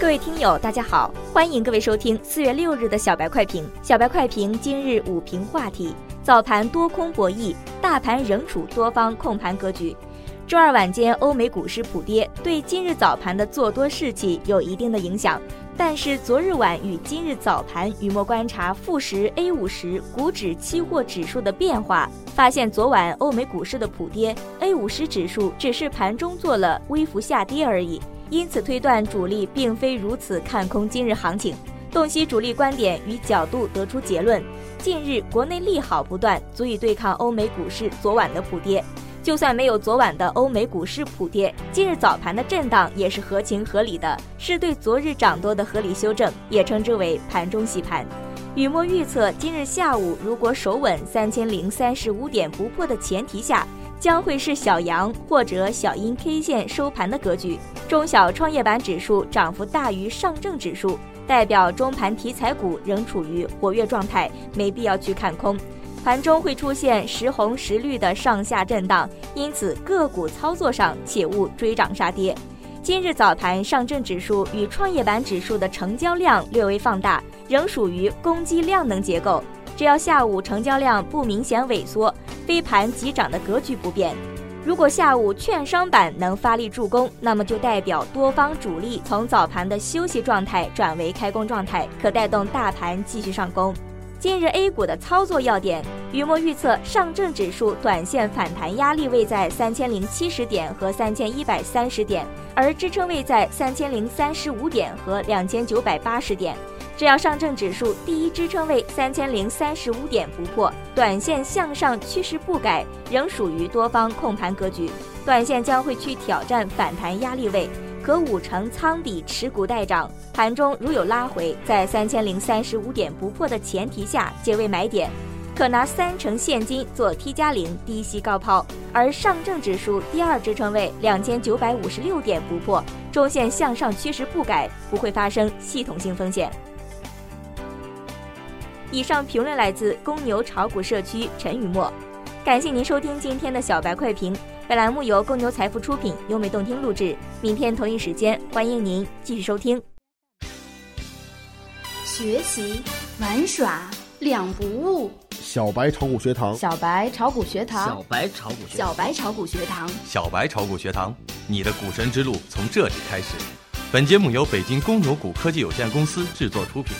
各位听友，大家好，欢迎各位收听四月六日的小白快评。小白快评今日午评话题：早盘多空博弈，大盘仍处多方控盘格局。周二晚间，欧美股市普跌，对今日早盘的做多士气有一定的影响。但是昨日晚与今日早盘，雨墨观察富时 A 五十股指期货指数的变化，发现昨晚欧美股市的普跌，A 五十指数只是盘中做了微幅下跌而已。因此推断主力并非如此看空今日行情，洞悉主力观点与角度，得出结论：近日国内利好不断，足以对抗欧美股市昨晚的普跌。就算没有昨晚的欧美股市普跌，今日早盘的震荡也是合情合理的，是对昨日涨多的合理修正，也称之为盘中洗盘。雨墨预测，今日下午如果守稳三千零三十五点不破的前提下。将会是小阳或者小阴 K 线收盘的格局，中小创业板指数涨幅大于上证指数，代表中盘题材股仍处于活跃状态，没必要去看空。盘中会出现时红时绿的上下震荡，因此个股操作上切勿追涨杀跌。今日早盘上证指数与创业板指数的成交量略微放大，仍属于攻击量能结构。只要下午成交量不明显萎缩，飞盘急涨的格局不变。如果下午券商板能发力助攻，那么就代表多方主力从早盘的休息状态转为开工状态，可带动大盘继续上攻。今日 A 股的操作要点，雨墨预测上证指数短线反弹压力位在三千零七十点和三千一百三十点，而支撑位在三千零三十五点和两千九百八十点。只要上证指数第一支撑位三千零三十五点不破，短线向上趋势不改，仍属于多方控盘格局，短线将会去挑战反弹压力位，可五成仓底持股待涨。盘中如有拉回，在三千零三十五点不破的前提下，皆为买点，可拿三成现金做 T 加零低吸高抛。而上证指数第二支撑位两千九百五十六点不破，中线向上趋势不改，不会发生系统性风险。以上评论来自公牛炒股社区陈雨墨，感谢您收听今天的小白快评。本栏目由公牛财富出品，优美动听录制。明天同一时间，欢迎您继续收听。学习玩耍两不误。小白炒股学堂，小白炒股学堂，小白炒股学小白炒股学堂，小白炒股学堂，你的股神之路从这里开始。本节目由北京公牛股科技有限公司制作出品。